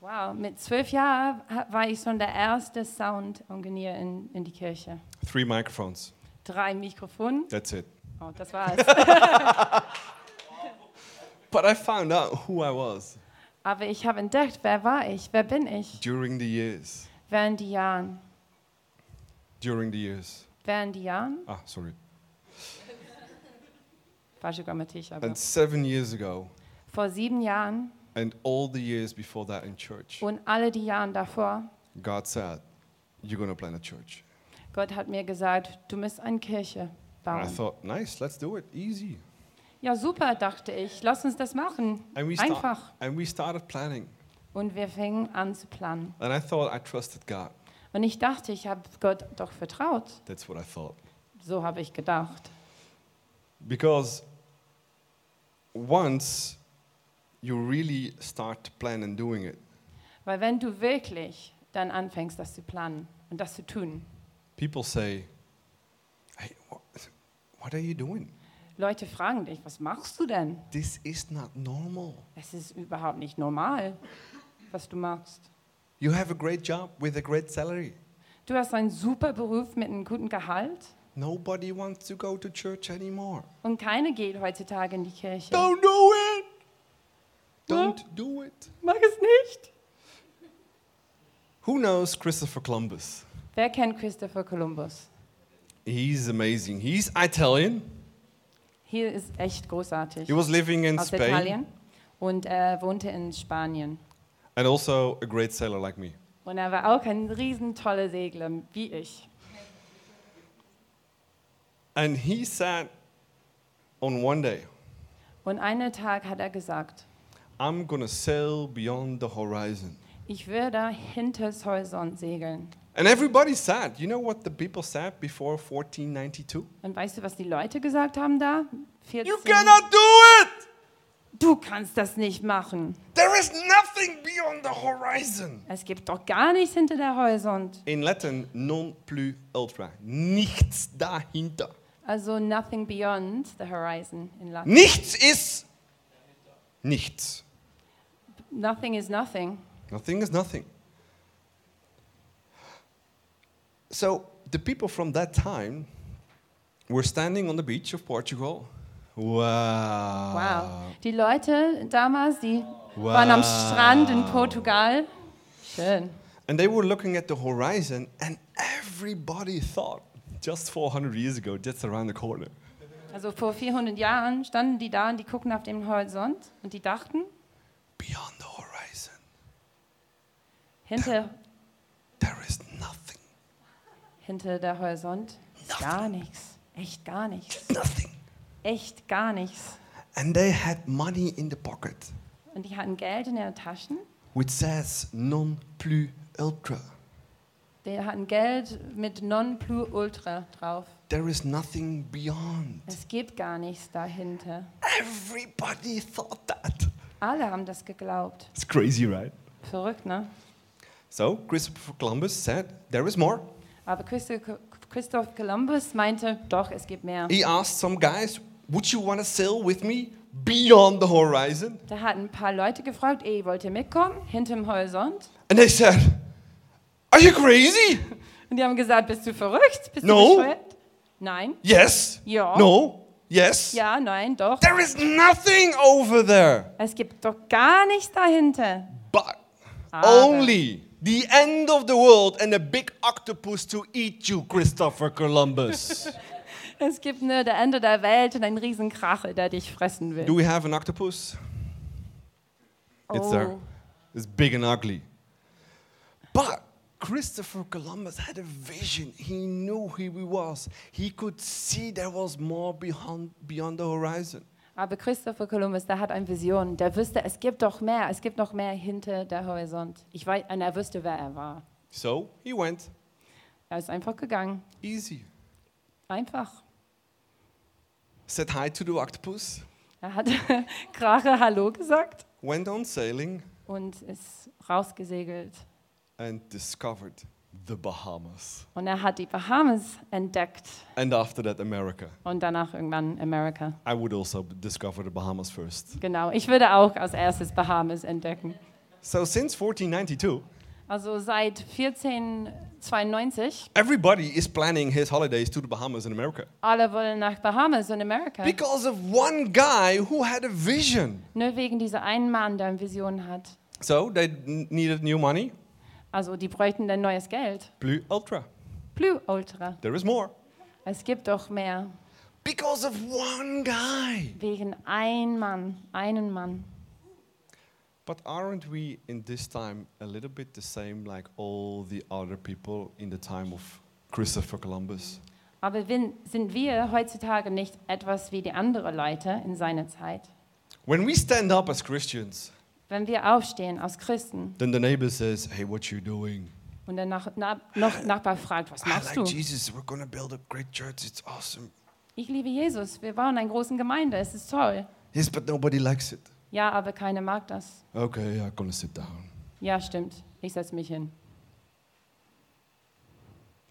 [SPEAKER 3] Wow. Mit zwölf Jahren ha- war ich schon der erste Sound-Ingenieur in, in die Kirche.
[SPEAKER 2] Three microphones.
[SPEAKER 3] Drei Mikrofone.
[SPEAKER 2] That's it.
[SPEAKER 3] Oh, das war's.
[SPEAKER 2] But I found out who I was
[SPEAKER 3] Aber ich habe entdeckt, wer war ich? Wer bin ich?
[SPEAKER 2] during the years.
[SPEAKER 3] Während die Jahren.
[SPEAKER 2] During the years.
[SPEAKER 3] Während die Jahren?
[SPEAKER 2] Ah, sorry.
[SPEAKER 3] Falsche Grammatik, aber.
[SPEAKER 2] And seven years ago,
[SPEAKER 3] Vor sieben Jahren
[SPEAKER 2] and all the years before that in church,
[SPEAKER 3] und alle die Jahren davor,
[SPEAKER 2] God said, You're going to plant a church.
[SPEAKER 3] Gott hat mir gesagt, du musst eine Kirche
[SPEAKER 2] And I
[SPEAKER 3] bauen.
[SPEAKER 2] thought, Nice, let's do it. Easy.
[SPEAKER 3] Ja, super, dachte ich. Lass uns das machen.
[SPEAKER 2] And we,
[SPEAKER 3] Einfach.
[SPEAKER 2] and we started planning.
[SPEAKER 3] Und wir fingen an zu planen.
[SPEAKER 2] And I thought I trusted God.
[SPEAKER 3] Und ich dachte, ich habe Gott doch vertraut.
[SPEAKER 2] That's what I thought.
[SPEAKER 3] So habe ich gedacht.
[SPEAKER 2] Because once you really start to plan and doing it,
[SPEAKER 3] Weil wenn du wirklich dann anfängst, das zu planen und das zu tun,
[SPEAKER 2] people say, Hey, what, what are you doing?
[SPEAKER 3] Leute fragen dich, was machst du denn?
[SPEAKER 2] This is not normal.
[SPEAKER 3] Es ist überhaupt nicht normal, was du machst.
[SPEAKER 2] You have a great job with a great salary.
[SPEAKER 3] Du hast einen super Beruf mit einem guten Gehalt
[SPEAKER 2] Nobody wants to go to church anymore.
[SPEAKER 3] und keiner geht heutzutage in die Kirche.
[SPEAKER 2] Don't do it. Don't do it.
[SPEAKER 3] Mag es nicht.
[SPEAKER 2] Who knows Christopher Columbus?
[SPEAKER 3] Wer kennt Christopher Columbus?
[SPEAKER 2] He's amazing. He's Italian.
[SPEAKER 3] Hier ist echt großartig.
[SPEAKER 2] He was living in
[SPEAKER 3] Aus
[SPEAKER 2] Spain
[SPEAKER 3] Italien und er wohnte in Spanien.
[SPEAKER 2] and also a great sailor like me.
[SPEAKER 3] Und er war auch ein riesen toller Segler, wie ich.
[SPEAKER 2] And he said on one day,
[SPEAKER 3] Und einen Tag hat er gesagt,
[SPEAKER 2] I'm going to sail beyond the horizon.
[SPEAKER 3] ich würde hinters Horizont segeln.
[SPEAKER 2] And everybody said, you know what the people said before 1492?
[SPEAKER 3] Und weißt du, was die Leute gesagt haben da? 14,
[SPEAKER 2] You cannot do it!
[SPEAKER 3] du kannst das nicht machen.
[SPEAKER 2] There is nothing beyond the horizon.
[SPEAKER 3] Es gibt doch gar nichts hinter der Horizont.
[SPEAKER 2] In Latin, non plus ultra. Nichts dahinter.
[SPEAKER 3] Also nothing beyond the horizon in Latin.
[SPEAKER 2] Nichts ist nichts.
[SPEAKER 3] Nothing is nothing.
[SPEAKER 2] Nothing is nothing. So the people from that time were standing on the beach of Portugal. Wow.
[SPEAKER 3] Wow. Die Leute damals, die waren am Strand in Portugal. Schön.
[SPEAKER 2] And they were looking at the horizon, and everybody thought, just 400 years ago, that's around the corner.
[SPEAKER 3] Also vor 400 Jahren standen die da und die gucken auf den Horizont und die dachten,
[SPEAKER 2] Beyond the horizon,
[SPEAKER 3] hinter,
[SPEAKER 2] there is nothing.
[SPEAKER 3] Hinter der Horizont ist gar nichts. Echt gar nichts.
[SPEAKER 2] Nothing.
[SPEAKER 3] Echt gar nichts.
[SPEAKER 2] And they had money in the pocket,
[SPEAKER 3] Und die hatten Geld in ihren Taschen.
[SPEAKER 2] which says non plus ultra.
[SPEAKER 3] Die hatten Geld mit Non plus ultra drauf.
[SPEAKER 2] There is nothing beyond.
[SPEAKER 3] Es gibt gar nichts dahinter.
[SPEAKER 2] Everybody thought that.
[SPEAKER 3] Alle haben das geglaubt.
[SPEAKER 2] It's crazy, right?
[SPEAKER 3] Verrückt, ne?
[SPEAKER 2] So Christopher Columbus said, There is more.
[SPEAKER 3] Aber Christo- Christoph Columbus meinte, doch, es gibt mehr.
[SPEAKER 2] He asked some guys, Would you want to sail with me beyond the horizon?
[SPEAKER 3] Da hat ein paar Leute gefragt, ey, wollt ihr mitkommen? Hinterm Horizont?
[SPEAKER 2] And they said, Are you crazy?
[SPEAKER 3] Und die haben gesagt, bist du verrückt? Bist
[SPEAKER 2] No.
[SPEAKER 3] du bescheuert? Nein.
[SPEAKER 2] Yes.
[SPEAKER 3] Ja.
[SPEAKER 2] No. Yes.
[SPEAKER 3] Ja, nein, doch.
[SPEAKER 2] There is nothing over there.
[SPEAKER 3] Es gibt doch gar nichts dahinter.
[SPEAKER 2] But
[SPEAKER 3] Aber
[SPEAKER 2] only the end of the world and a big octopus to eat you, Christopher Columbus.
[SPEAKER 3] es gibt nur das Ende der Welt und einen riesen der dich fressen will.
[SPEAKER 2] Do we have an octopus? It's there.
[SPEAKER 3] Oh.
[SPEAKER 2] It's big and ugly. But Christopher Columbus had a vision. He knew who he was. He could see there was more beyond, beyond the horizon.
[SPEAKER 3] Aber Christopher Columbus, der hat eine Vision. Der wusste, es gibt doch mehr. Es gibt noch mehr hinter der Horizont. Ich weiß, und er wusste, wer er war.
[SPEAKER 2] So he went
[SPEAKER 3] Er ist einfach gegangen.
[SPEAKER 2] easy.
[SPEAKER 3] Einfach.
[SPEAKER 2] Said hi to the octopus.
[SPEAKER 3] Er hat Krache Hallo gesagt
[SPEAKER 2] Went on sailing
[SPEAKER 3] und ist rausgesegelt.
[SPEAKER 2] and discovered the Bahamas.
[SPEAKER 3] Und er hat die Bahamas entdeckt
[SPEAKER 2] And after that, America.
[SPEAKER 3] und danach irgendwann Amerika.
[SPEAKER 2] I would also discover the Bahamas first.
[SPEAKER 3] Genau, ich würde auch als erstes Bahamas entdecken.
[SPEAKER 2] So since 1492,
[SPEAKER 3] Also seit 1492,
[SPEAKER 2] everybody is planning his holidays to the Bahamas in America.
[SPEAKER 3] alle wollen nach Bahamas in Amerika.
[SPEAKER 2] Because of one guy who had a vision.
[SPEAKER 3] Nur wegen dieser einen Mann, der eine Vision hat.
[SPEAKER 2] So they needed new money.
[SPEAKER 3] Also die bräuchten dann neues Geld.
[SPEAKER 2] Blue Ultra.
[SPEAKER 3] Blue Ultra.
[SPEAKER 2] There is more.
[SPEAKER 3] Es gibt doch mehr.
[SPEAKER 2] Because of one guy.
[SPEAKER 3] Wegen ein Mann, einen Mann.
[SPEAKER 2] But aren't we in this time a little bit the same like all the other people in the time of Christopher Columbus?
[SPEAKER 3] Aber sind wir heutzutage nicht etwas wie die anderen Leute in seiner Zeit?
[SPEAKER 2] When we stand up as Christians,
[SPEAKER 3] Wenn wir aufstehen als Christen
[SPEAKER 2] then the neighbor says, Hey, what you doing?
[SPEAKER 3] und der Nach na noch Nachbar fragt, was
[SPEAKER 2] I
[SPEAKER 3] machst
[SPEAKER 2] like
[SPEAKER 3] du?
[SPEAKER 2] Jesus. We're to build a great church. It's awesome.
[SPEAKER 3] Ich liebe Jesus, wir bauen eine große Gemeinde, es ist toll.
[SPEAKER 2] Yes, but nobody likes it.
[SPEAKER 3] Ja, aber keiner mag das.
[SPEAKER 2] Okay, I'm to sit down.
[SPEAKER 3] Ja, stimmt, ich setze mich hin.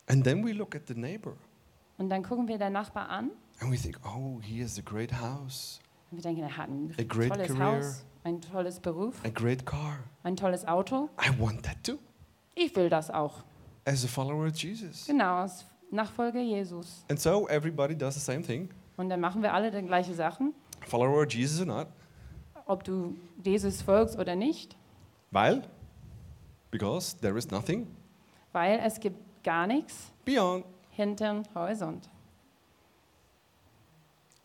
[SPEAKER 2] And then we look at the neighbor
[SPEAKER 3] Und dann gucken wir den Nachbar an
[SPEAKER 2] and we think, Oh, he has a great house,
[SPEAKER 3] und wir denken, er hat ein
[SPEAKER 2] A great
[SPEAKER 3] tolles
[SPEAKER 2] career.
[SPEAKER 3] Haus, ein tolles Beruf,
[SPEAKER 2] a great car.
[SPEAKER 3] ein tolles Auto.
[SPEAKER 2] I want that too.
[SPEAKER 3] Ich will das auch.
[SPEAKER 2] As a follower of Jesus.
[SPEAKER 3] Genau, als Nachfolger Jesus.
[SPEAKER 2] And so everybody does the same thing.
[SPEAKER 3] Und dann machen wir alle die gleichen Sachen,
[SPEAKER 2] Follower of Jesus or not.
[SPEAKER 3] ob du Jesus folgst oder nicht,
[SPEAKER 2] Weil? Because there is nothing
[SPEAKER 3] weil es gibt gar nichts
[SPEAKER 2] beyond.
[SPEAKER 3] hinterm Horizont.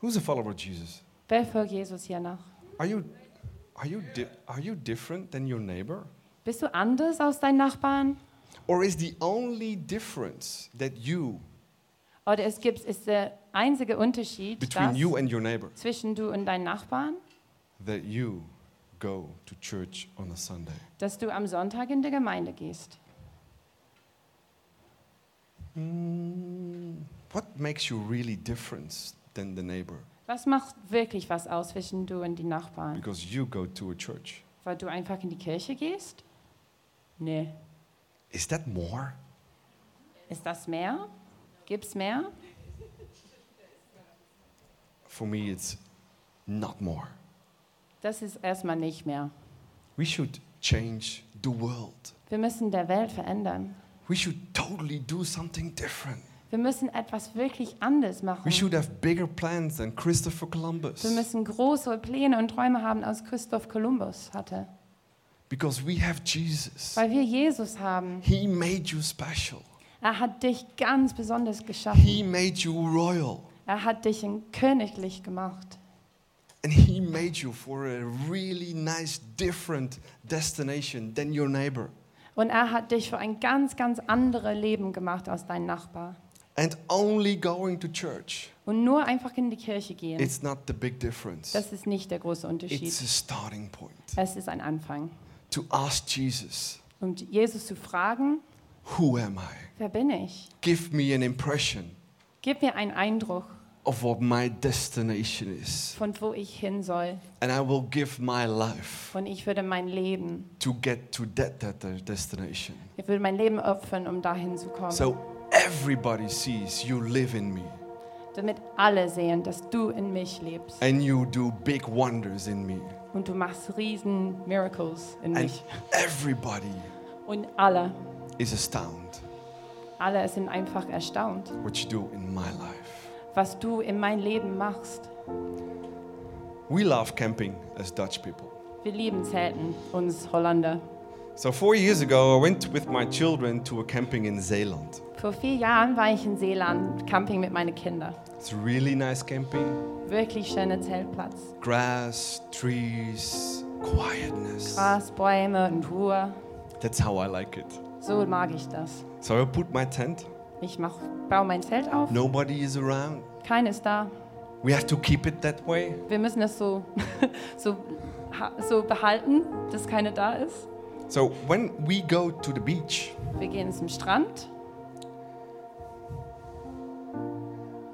[SPEAKER 2] Who's a follower of Jesus?
[SPEAKER 3] Wer folgt Jesus hier nach?
[SPEAKER 2] Are you, are you, are you different than your neighbor?
[SPEAKER 3] Bist du anders als dein Nachbarn?
[SPEAKER 2] Or is the only difference that you,
[SPEAKER 3] Oder es gibt, ist der einzige Unterschied
[SPEAKER 2] between you and your neighbor,
[SPEAKER 3] zwischen du und deinen Nachbarn,
[SPEAKER 2] that you go to church on a Sunday?
[SPEAKER 3] dass du am Sonntag in der Gemeinde gehst.
[SPEAKER 2] Mm, what makes you really different than the neighbor?
[SPEAKER 3] Was macht wirklich was aus zwischen du und die Nachbarn?
[SPEAKER 2] Because you go to a church.
[SPEAKER 3] Weil du einfach in die Kirche gehst? Nee.
[SPEAKER 2] Is that more?
[SPEAKER 3] Ist das mehr? Gibt's mehr?
[SPEAKER 2] For me, it's not more.
[SPEAKER 3] Das ist erstmal nicht mehr.
[SPEAKER 2] We should change the world.
[SPEAKER 3] Wir müssen der Welt verändern.
[SPEAKER 2] We should totally do something different.
[SPEAKER 3] Wir müssen etwas wirklich anders machen.
[SPEAKER 2] We should have bigger plans than Christopher Columbus.
[SPEAKER 3] Wir müssen große Pläne und Träume haben, als Christoph Kolumbus hatte.
[SPEAKER 2] Because we have Jesus.
[SPEAKER 3] Weil wir Jesus haben.
[SPEAKER 2] He made you special.
[SPEAKER 3] Er hat dich ganz besonders geschaffen.
[SPEAKER 2] He made you royal.
[SPEAKER 3] Er hat dich königlich gemacht.
[SPEAKER 2] And He made you for a really nice, different destination than your neighbor.
[SPEAKER 3] Und er hat dich für ein ganz, ganz anderes Leben gemacht als dein Nachbar.
[SPEAKER 2] And only going to church,
[SPEAKER 3] und nur einfach in die Kirche gehen,
[SPEAKER 2] it's not the big difference.
[SPEAKER 3] das ist nicht der große Unterschied.
[SPEAKER 2] It's a starting point.
[SPEAKER 3] Es ist ein Anfang.
[SPEAKER 2] To ask Jesus,
[SPEAKER 3] Und Jesus zu fragen,
[SPEAKER 2] who am I?
[SPEAKER 3] wer bin ich?
[SPEAKER 2] Give me an impression
[SPEAKER 3] Gib mir einen Eindruck
[SPEAKER 2] of what my destination is.
[SPEAKER 3] von wo ich hin soll.
[SPEAKER 2] And I will give my life
[SPEAKER 3] Und ich würde mein Leben,
[SPEAKER 2] to get to that, that, that destination.
[SPEAKER 3] ich würde mein Leben opfern, um dahin zu kommen.
[SPEAKER 2] So everybody sees you live in me
[SPEAKER 3] damit alle sehen, dass du in mich lebst.
[SPEAKER 2] and you do big wonders in me.
[SPEAKER 3] Und du machst riesen Miracles in
[SPEAKER 2] And
[SPEAKER 3] mich.
[SPEAKER 2] everybody
[SPEAKER 3] Und alle,
[SPEAKER 2] is astounded
[SPEAKER 3] alle sind einfach erstaunt,
[SPEAKER 2] what you do in my life.
[SPEAKER 3] was du in mein Leben machst.
[SPEAKER 2] We love camping as Dutch people.
[SPEAKER 3] Wir lieben Zelten, uns Holländer.
[SPEAKER 2] So four years ago, I went with my children to a camping in Zeeland.
[SPEAKER 3] Vor vier Jahren war ich in Seeland, Camping mit meinen Kindern.
[SPEAKER 2] It's really nice camping.
[SPEAKER 3] Wirklich schöner Zeltplatz.
[SPEAKER 2] Grass, trees, quietness.
[SPEAKER 3] Gras, Bäume und Ruhe.
[SPEAKER 2] That's how I like it.
[SPEAKER 3] So mag ich das.
[SPEAKER 2] So I put my tent.
[SPEAKER 3] Ich mach, baue mein Zelt auf.
[SPEAKER 2] Nobody is around.
[SPEAKER 3] Keiner ist da.
[SPEAKER 2] We have to keep it that way.
[SPEAKER 3] Wir müssen es so, so, so behalten, dass keiner da ist.
[SPEAKER 2] So when we go to the beach,
[SPEAKER 3] Wir gehen zum Strand.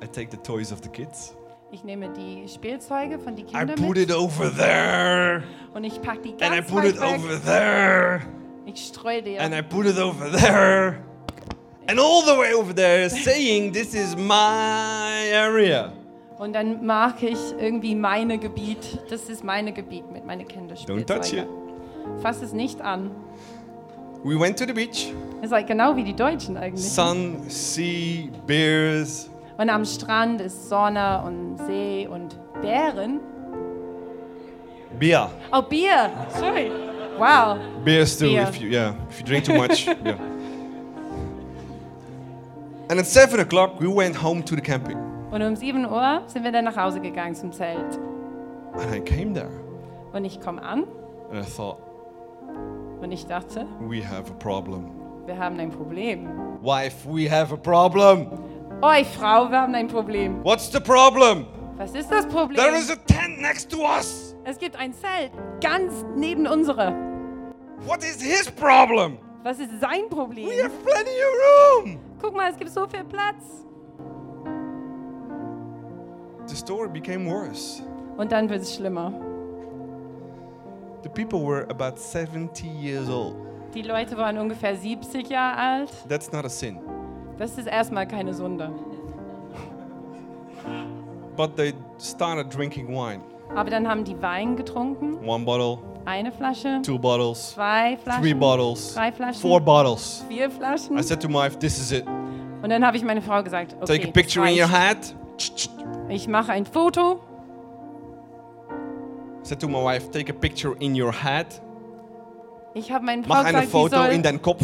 [SPEAKER 2] I take the toys of the kids.
[SPEAKER 3] Ich nehme die Spielzeuge von den
[SPEAKER 2] I
[SPEAKER 3] Kindern
[SPEAKER 2] put
[SPEAKER 3] mit
[SPEAKER 2] it over there.
[SPEAKER 3] und ich packe die
[SPEAKER 2] And I
[SPEAKER 3] ganz
[SPEAKER 2] put it
[SPEAKER 3] weg.
[SPEAKER 2] over there.
[SPEAKER 3] Ich streue die.
[SPEAKER 2] And I put it over there. And all the way over there, saying, This is my area.
[SPEAKER 3] Und dann marke ich irgendwie meine Gebiet. Das ist meine Gebiet mit meinen
[SPEAKER 2] Don't touch it.
[SPEAKER 3] Fass es nicht an.
[SPEAKER 2] We went to the beach.
[SPEAKER 3] Ist halt genau wie die Deutschen eigentlich.
[SPEAKER 2] Sun, sea, beers.
[SPEAKER 3] Und am Strand ist Sonne und See und Bären.
[SPEAKER 2] Beer.
[SPEAKER 3] Oh, Bier. Sorry. Wow.
[SPEAKER 2] Beer still,
[SPEAKER 3] Beer.
[SPEAKER 2] if you yeah, if you drink too much. yeah. And at seven o'clock, we went home to the camping.
[SPEAKER 3] Und um 7 Uhr sind wir dann nach Hause gegangen zum Zelt.
[SPEAKER 2] And I came there,
[SPEAKER 3] Und ich komme an
[SPEAKER 2] and I thought,
[SPEAKER 3] und ich dachte,
[SPEAKER 2] we have a problem.
[SPEAKER 3] wir haben ein Problem.
[SPEAKER 2] Wife, we have a problem.
[SPEAKER 3] Oi, Frau, wir haben ein Problem.
[SPEAKER 2] What's the problem?
[SPEAKER 3] Was ist das Problem?
[SPEAKER 2] There is a tent next to us.
[SPEAKER 3] Es gibt ein Zelt ganz neben unsere.
[SPEAKER 2] What is his problem?
[SPEAKER 3] Was ist sein Problem?
[SPEAKER 2] We have plenty of room.
[SPEAKER 3] Guck mal, es gibt so viel Platz.
[SPEAKER 2] The story became worse.
[SPEAKER 3] Und dann wird es schlimmer.
[SPEAKER 2] The people were about 70 years old.
[SPEAKER 3] Die Leute waren ungefähr 70 Jahre alt.
[SPEAKER 2] That's not a sin.
[SPEAKER 3] Das ist erstmal keine Sünde.
[SPEAKER 2] But they started drinking wine.
[SPEAKER 3] Aber dann haben die Wein getrunken.
[SPEAKER 2] One bottle,
[SPEAKER 3] Eine Flasche,
[SPEAKER 2] two bottles,
[SPEAKER 3] zwei Flaschen,
[SPEAKER 2] three bottles,
[SPEAKER 3] drei Flaschen,
[SPEAKER 2] four bottles.
[SPEAKER 3] vier Flaschen.
[SPEAKER 2] I said to my wife, this is it.
[SPEAKER 3] Und dann habe ich meine Frau gesagt, okay,
[SPEAKER 2] Take a picture in your hat.
[SPEAKER 3] Ich mache ein Foto.
[SPEAKER 2] Said to my wife, take a picture in your hat.
[SPEAKER 3] Ich habe meinen Frau
[SPEAKER 2] Mach ein
[SPEAKER 3] gesagt,
[SPEAKER 2] Foto in deinen Kopf.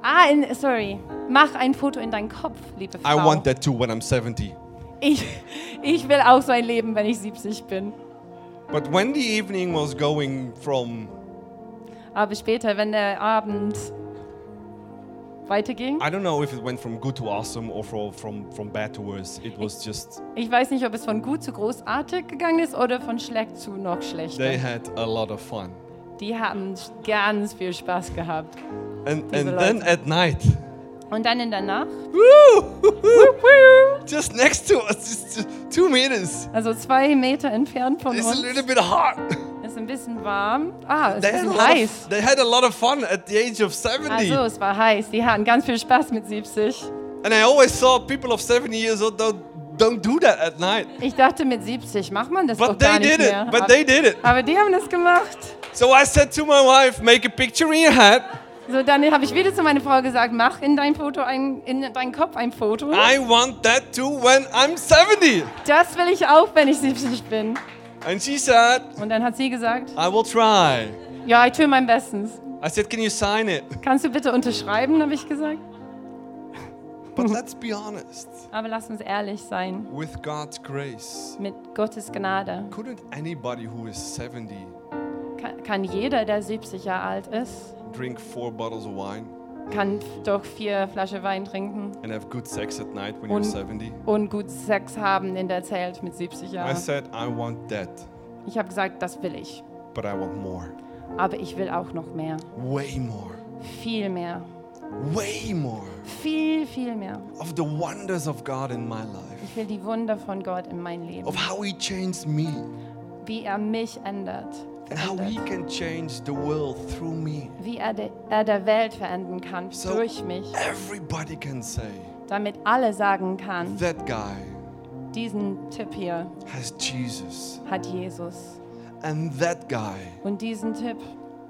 [SPEAKER 3] ah, in, sorry, mach ein Foto in deinen Kopf, liebe Frau.
[SPEAKER 2] I want that too when I'm 70.
[SPEAKER 3] Ich, ich will auch so ein Leben, wenn ich 70 bin.
[SPEAKER 2] But when the evening was going from,
[SPEAKER 3] Aber später, wenn der Abend weiterging,
[SPEAKER 2] I don't know if it went from good to awesome or from, from, from bad to worse. It was just,
[SPEAKER 3] ich weiß nicht, ob es von gut zu großartig gegangen ist oder von schlecht zu noch schlechter.
[SPEAKER 2] they had a lot of fun.
[SPEAKER 3] Die haben ganz viel Spaß gehabt.
[SPEAKER 2] And, and then
[SPEAKER 3] Leute.
[SPEAKER 2] at night,
[SPEAKER 3] Und dann in der Nacht,
[SPEAKER 2] just next to us, just two meters,
[SPEAKER 3] also zwei Meter entfernt von
[SPEAKER 2] it's a
[SPEAKER 3] uns,
[SPEAKER 2] little bit hot.
[SPEAKER 3] Ein bisschen warm. Ah, es ist ein bisschen heiß.
[SPEAKER 2] of, they had a lot of fun at the age of 70.
[SPEAKER 3] Also, es war heiß. Die hatten ganz viel Spaß mit 70.
[SPEAKER 2] And I always thought people of 70 years old don't, don't do that at night.
[SPEAKER 3] Ich dachte, mit 70 macht man das doch
[SPEAKER 2] But
[SPEAKER 3] gar
[SPEAKER 2] they
[SPEAKER 3] nicht
[SPEAKER 2] did
[SPEAKER 3] mehr.
[SPEAKER 2] it. But
[SPEAKER 3] aber,
[SPEAKER 2] they did it.
[SPEAKER 3] aber die haben das gemacht.
[SPEAKER 2] So I said to my wife, make a picture in your hat.
[SPEAKER 3] So, dann habe ich wieder zu meiner Frau gesagt, mach in dein Foto ein, in deinen Kopf ein Foto.
[SPEAKER 2] I want that too when I'm 70.
[SPEAKER 3] Das will ich auch, wenn ich 70 bin.
[SPEAKER 2] And she said,
[SPEAKER 3] Und dann hat sie gesagt,
[SPEAKER 2] I will try.
[SPEAKER 3] ja, ich tue mein Bestes.
[SPEAKER 2] I said, can you sign it?
[SPEAKER 3] Kannst du bitte unterschreiben, habe ich gesagt.
[SPEAKER 2] But let's be honest.
[SPEAKER 3] Aber lass uns ehrlich sein.
[SPEAKER 2] With God's grace,
[SPEAKER 3] Mit Gottes Gnade
[SPEAKER 2] couldn't anybody who is 70
[SPEAKER 3] kann, kann jeder, der 70 Jahre alt ist,
[SPEAKER 2] drink four bottles of wine?
[SPEAKER 3] Kann doch vier Flaschen Wein trinken
[SPEAKER 2] and have good sex at night when you're
[SPEAKER 3] Und-
[SPEAKER 2] 70.
[SPEAKER 3] und gut Sex haben in der Zelt mit 70
[SPEAKER 2] I
[SPEAKER 3] Jahren.
[SPEAKER 2] said, I want that,
[SPEAKER 3] Ich habe gesagt, das will ich.
[SPEAKER 2] but I want more.
[SPEAKER 3] Aber ich will auch noch mehr.
[SPEAKER 2] Way more.
[SPEAKER 3] Viel mehr.
[SPEAKER 2] Way more
[SPEAKER 3] Viel, viel mehr.
[SPEAKER 2] of the wonders of God in my life,
[SPEAKER 3] Ich will die Wunder von Gott in mein Leben.
[SPEAKER 2] of how He changed me,
[SPEAKER 3] Wie er mich ändert.
[SPEAKER 2] And how He
[SPEAKER 3] verändert.
[SPEAKER 2] can change the world through me.
[SPEAKER 3] Wie er, de, er der Welt verändern kann
[SPEAKER 2] So-
[SPEAKER 3] durch mich.
[SPEAKER 2] Everybody can say,
[SPEAKER 3] Damit alle sagen kann,
[SPEAKER 2] that guy
[SPEAKER 3] diesen Tipp hier
[SPEAKER 2] has Jesus,
[SPEAKER 3] hat Jesus.
[SPEAKER 2] and that guy
[SPEAKER 3] Und diesen Tipp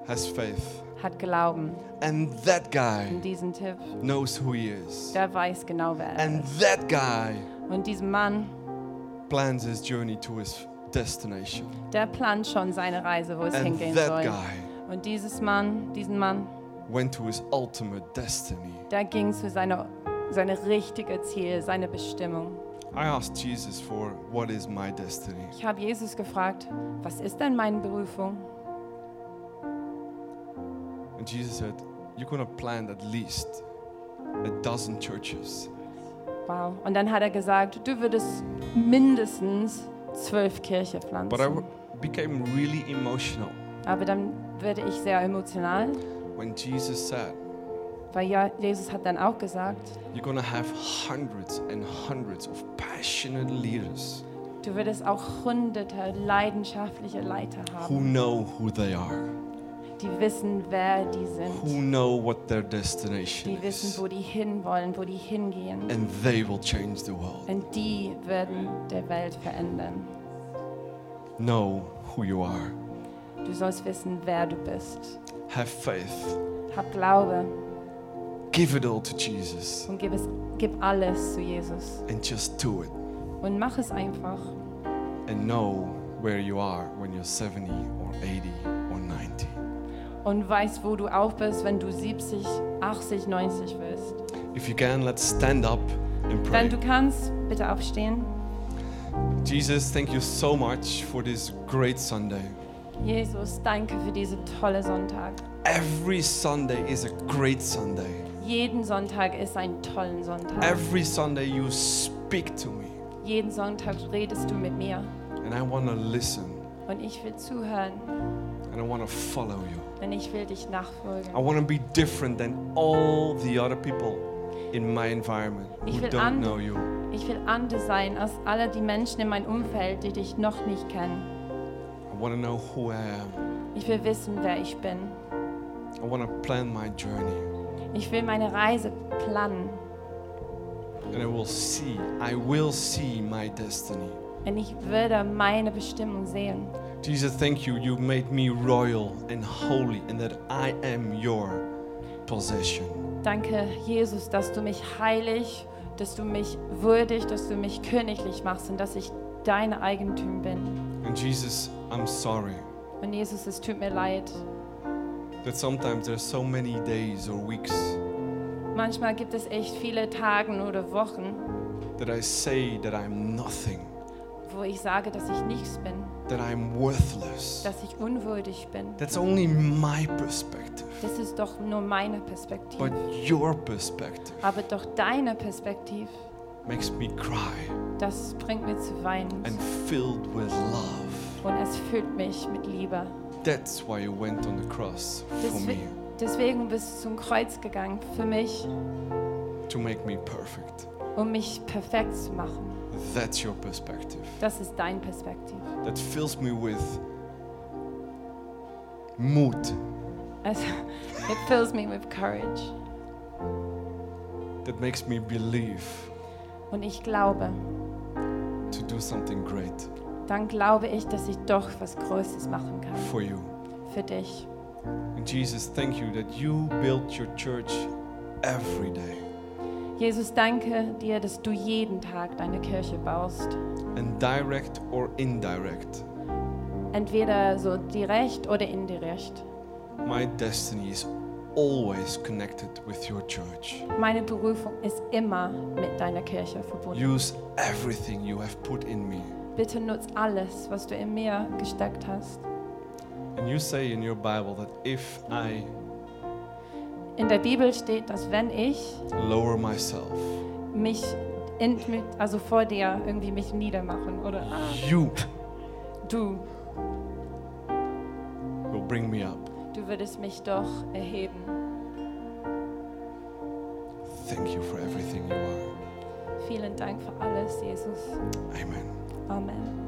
[SPEAKER 2] has faith,
[SPEAKER 3] hat Glauben.
[SPEAKER 2] and that guy
[SPEAKER 3] Und diesen Tipp,
[SPEAKER 2] knows who he is,
[SPEAKER 3] der weiß genau, wer er
[SPEAKER 2] and
[SPEAKER 3] ist.
[SPEAKER 2] that guy
[SPEAKER 3] Und diesen Mann,
[SPEAKER 2] plans his journey to his destination.
[SPEAKER 3] der plant schon seine Reise, wo es
[SPEAKER 2] And
[SPEAKER 3] hingehen
[SPEAKER 2] that
[SPEAKER 3] soll.
[SPEAKER 2] guy
[SPEAKER 3] Und dieses Mann, diesen Mann,
[SPEAKER 2] went to his ultimate destiny.
[SPEAKER 3] der ging zu seiner seine richtige Ziel, seine Bestimmung.
[SPEAKER 2] I asked Jesus for what is my destiny.
[SPEAKER 3] Ich habe Jesus gefragt, was ist denn meine Berufung?
[SPEAKER 2] And Jesus said, You're going to plant at least a dozen churches.
[SPEAKER 3] Wow. Und dann hat er gesagt, du würdest mindestens zwölf Kirche
[SPEAKER 2] But I
[SPEAKER 3] pflanzen.
[SPEAKER 2] became really emotional.
[SPEAKER 3] Aber dann werde ich sehr emotional,
[SPEAKER 2] when Jesus said,
[SPEAKER 3] weil ja, Jesus hat dann auch gesagt,
[SPEAKER 2] You're going to have hundreds and hundreds of passionate leaders
[SPEAKER 3] du würdest auch hunderte leidenschaftliche Leiter
[SPEAKER 2] who
[SPEAKER 3] haben,
[SPEAKER 2] know who they are,
[SPEAKER 3] die wissen, wer die
[SPEAKER 2] who know what their destination
[SPEAKER 3] die wissen,
[SPEAKER 2] is,
[SPEAKER 3] wo die hinwollen, wo die hingehen.
[SPEAKER 2] and they will change the world.
[SPEAKER 3] Und die werden der Welt verändern.
[SPEAKER 2] Know who you are.
[SPEAKER 3] Du sollst wissen, wer du bist.
[SPEAKER 2] Have faith.
[SPEAKER 3] Hab Glaube
[SPEAKER 2] Give it all to Jesus
[SPEAKER 3] und gib, es, gib alles zu Jesus.
[SPEAKER 2] and just do it.
[SPEAKER 3] Und mach es einfach.
[SPEAKER 2] And know where you are when you're 70 or 80 or 90.
[SPEAKER 3] Und weißt, wo du auch bist, wenn du 70, 80, 90 wirst.
[SPEAKER 2] If you can, let's stand up and pray.
[SPEAKER 3] Wenn du kannst, bitte aufstehen.
[SPEAKER 2] Jesus, thank you so much for this great Sunday.
[SPEAKER 3] Jesus, danke für diesen tollen Sonntag.
[SPEAKER 2] Every Sunday is a great Sunday.
[SPEAKER 3] Jeden Sonntag ist ein toller Sonntag.
[SPEAKER 2] Every Sunday you speak to me,
[SPEAKER 3] Jeden Sonntag redest du mit mir.
[SPEAKER 2] and I want to listen
[SPEAKER 3] Und ich will zuhören.
[SPEAKER 2] And I want to follow you.
[SPEAKER 3] Denn ich will dich
[SPEAKER 2] I
[SPEAKER 3] nachfolgen.
[SPEAKER 2] want to be different than all the other people in my environment
[SPEAKER 3] Ich
[SPEAKER 2] who
[SPEAKER 3] will
[SPEAKER 2] don't know you.
[SPEAKER 3] Ich will anders sein als alle die Menschen in meinem Umfeld, die dich noch nicht kennen.
[SPEAKER 2] I want to know who I am.
[SPEAKER 3] Ich will wissen, wer ich bin.
[SPEAKER 2] I want to plan my journey,
[SPEAKER 3] Ich will meine Reise planen.
[SPEAKER 2] and I will see. I will see my destiny.
[SPEAKER 3] Und ich würde meine Bestimmung sehen.
[SPEAKER 2] Jesus, thank you. You made me royal and holy, and that I am your possession.
[SPEAKER 3] Danke, Jesus, dass du mich heilig, dass du mich würdig, dass du mich königlich machst und dass ich dein Eigentum bin.
[SPEAKER 2] And Jesus, I'm sorry
[SPEAKER 3] Und Jesus, es tut mir leid.
[SPEAKER 2] that sometimes there's so many days or weeks
[SPEAKER 3] Manchmal gibt es echt viele Tage oder Wochen,
[SPEAKER 2] that I say that I'm nothing,
[SPEAKER 3] wo ich sage, dass ich nichts bin,
[SPEAKER 2] that I'm worthless.
[SPEAKER 3] dass ich unwürdig bin.
[SPEAKER 2] That's only my perspective.
[SPEAKER 3] Das ist doch nur meine Perspektive.
[SPEAKER 2] But your perspective
[SPEAKER 3] Aber doch deine Perspektive,
[SPEAKER 2] makes me cry
[SPEAKER 3] das bringt mir zu weinen.
[SPEAKER 2] and filled with love.
[SPEAKER 3] Und es füllt mich mit Liebe.
[SPEAKER 2] That's why you went on the cross for me,
[SPEAKER 3] Deswegen, deswegen bist du zum Kreuz gegangen, für mich,
[SPEAKER 2] to make me perfect.
[SPEAKER 3] um mich perfekt zu machen.
[SPEAKER 2] That's your perspective.
[SPEAKER 3] Das ist dein Perspektiv.
[SPEAKER 2] That fills me with mood,
[SPEAKER 3] Also, it fills me with courage.
[SPEAKER 2] that makes me believe
[SPEAKER 3] Und ich glaube,
[SPEAKER 2] to do something great
[SPEAKER 3] dann glaube ich, dass ich doch was Größeres machen kann
[SPEAKER 2] for you.
[SPEAKER 3] für dich.
[SPEAKER 2] And Jesus, thank you that you built your church every day.
[SPEAKER 3] Jesus, danke dir, dass du jeden Tag deine Kirche baust.
[SPEAKER 2] And direct or indirect,
[SPEAKER 3] Entweder so direkt oder indirekt.
[SPEAKER 2] my destiny is always connected with your church.
[SPEAKER 3] Meine Berufung ist immer mit deiner Kirche verbunden.
[SPEAKER 2] Use everything you have put in me.
[SPEAKER 3] Bitte nutz alles, was du in mir gesteckt hast.
[SPEAKER 2] And you say in your Bible that if I
[SPEAKER 3] In der Bibel steht, dass wenn ich
[SPEAKER 2] lower myself,
[SPEAKER 3] mich in, also vor dir irgendwie mich niedermachen oder ah,
[SPEAKER 2] you
[SPEAKER 3] du,
[SPEAKER 2] will bring me up.
[SPEAKER 3] du würdest mich doch erheben.
[SPEAKER 2] Thank you for everything you are.
[SPEAKER 3] Vielen Dank für alles, Jesus.
[SPEAKER 2] Amen.
[SPEAKER 3] Amen.